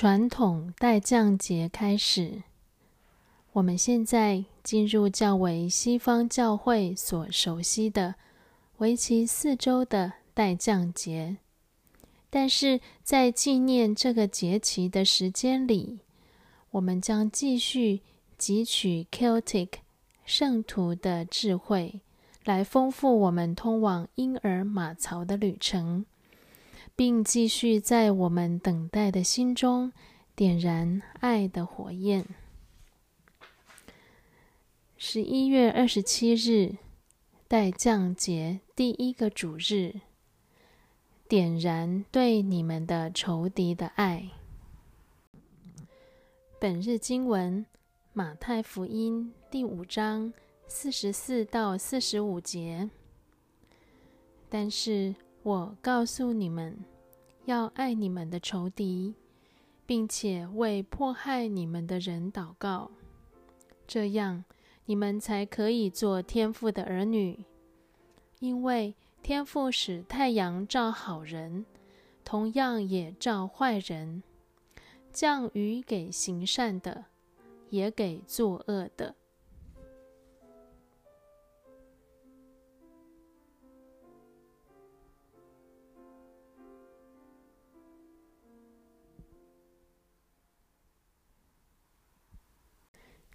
传统代降节开始。我们现在进入较为西方教会所熟悉的为期四周的代降节，但是在纪念这个节期的时间里，我们将继续汲取 Celtic 圣徒的智慧，来丰富我们通往婴儿马槽的旅程，并继续在我们等待的心中点燃爱的火焰。十一月二十七日，代降节第一个主日，点燃对你们的仇敌的爱。本日经文：马太福音第五章四十四到四十五节。但是我告诉你们，要爱你们的仇敌，并且为迫害你们的人祷告，这样。你们才可以做天父的儿女，因为天父使太阳照好人，同样也照坏人；降雨给行善的，也给作恶的。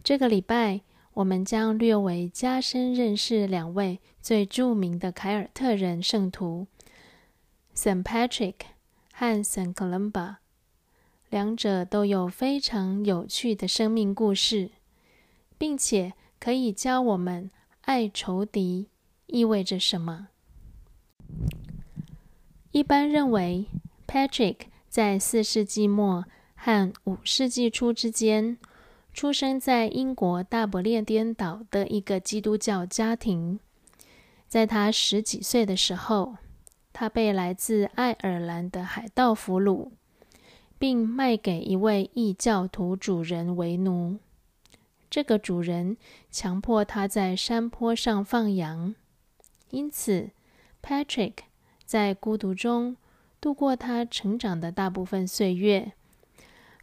这个礼拜。我们将略为加深认识两位最著名的凯尔特人圣徒，Saint Patrick 和 Saint Columba。两者都有非常有趣的生命故事，并且可以教我们爱仇敌意味着什么。一般认为，Patrick 在四世纪末和五世纪初之间。出生在英国大不列颠岛的一个基督教家庭，在他十几岁的时候，他被来自爱尔兰的海盗俘虏，并卖给一位异教徒主人为奴。这个主人强迫他在山坡上放羊，因此 Patrick 在孤独中度过他成长的大部分岁月。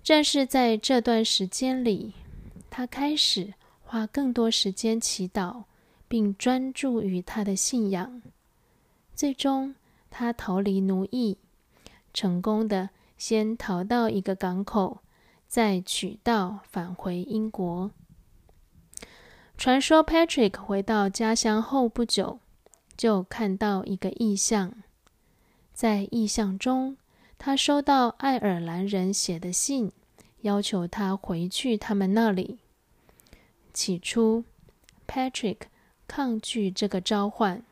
正是在这段时间里。他开始花更多时间祈祷，并专注于他的信仰。最终，他逃离奴役，成功的先逃到一个港口，再取道返回英国。传说 Patrick 回到家乡后不久，就看到一个异象。在异象中，他收到爱尔兰人写的信。要求他回去他们那里。起初，Patrick 抗拒这个召唤，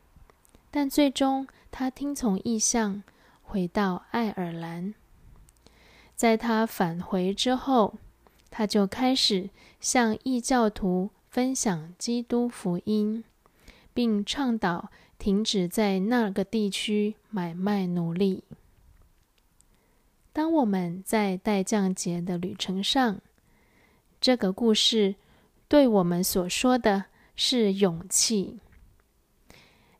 但最终他听从意向，回到爱尔兰。在他返回之后，他就开始向异教徒分享基督福音，并倡导停止在那个地区买卖奴隶。当我们在待降节的旅程上，这个故事对我们所说的是勇气，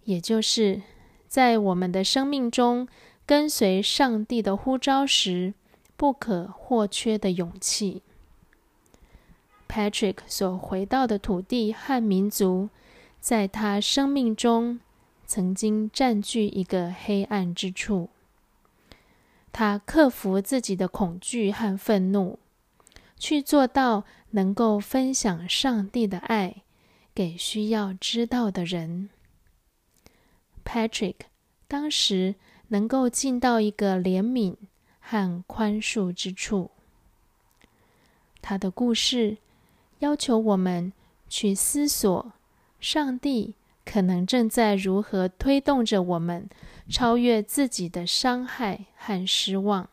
也就是在我们的生命中跟随上帝的呼召时不可或缺的勇气。Patrick 所回到的土地和民族，在他生命中曾经占据一个黑暗之处。他克服自己的恐惧和愤怒，去做到能够分享上帝的爱给需要知道的人。Patrick 当时能够进到一个怜悯和宽恕之处。他的故事要求我们去思索，上帝可能正在如何推动着我们。超越自己的伤害和失望，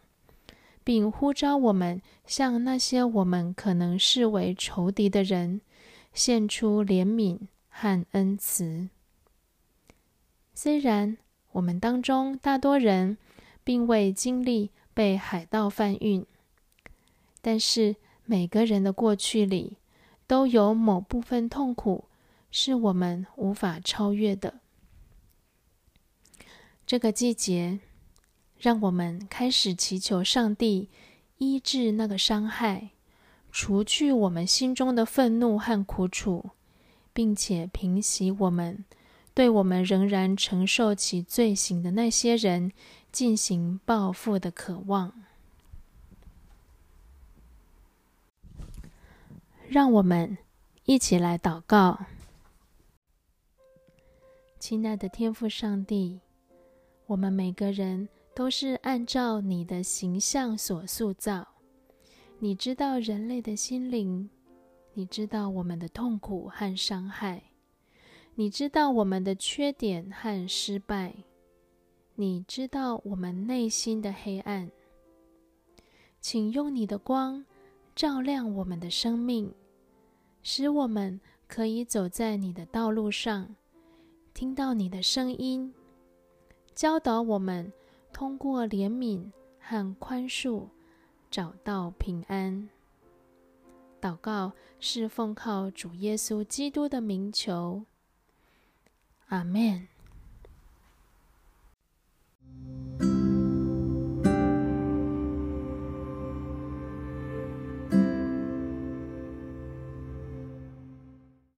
并呼召我们向那些我们可能视为仇敌的人献出怜悯和恩慈。虽然我们当中大多人并未经历被海盗贩运，但是每个人的过去里都有某部分痛苦是我们无法超越的。这个季节，让我们开始祈求上帝医治那个伤害，除去我们心中的愤怒和苦楚，并且平息我们对我们仍然承受其罪行的那些人进行报复的渴望。让我们一起来祷告，亲爱的天父上帝，我们每个人都是按照你的形象所塑造。你知道人类的心灵，你知道我们的痛苦和伤害，你知道我们的缺点和失败，你知道我们内心的黑暗。请用你的光。照亮我们的生命，使我们可以走在你的道路上，听到你的声音，教导我们通过怜悯和宽恕找到平安。祷告是奉靠主耶稣基督的名求，阿门。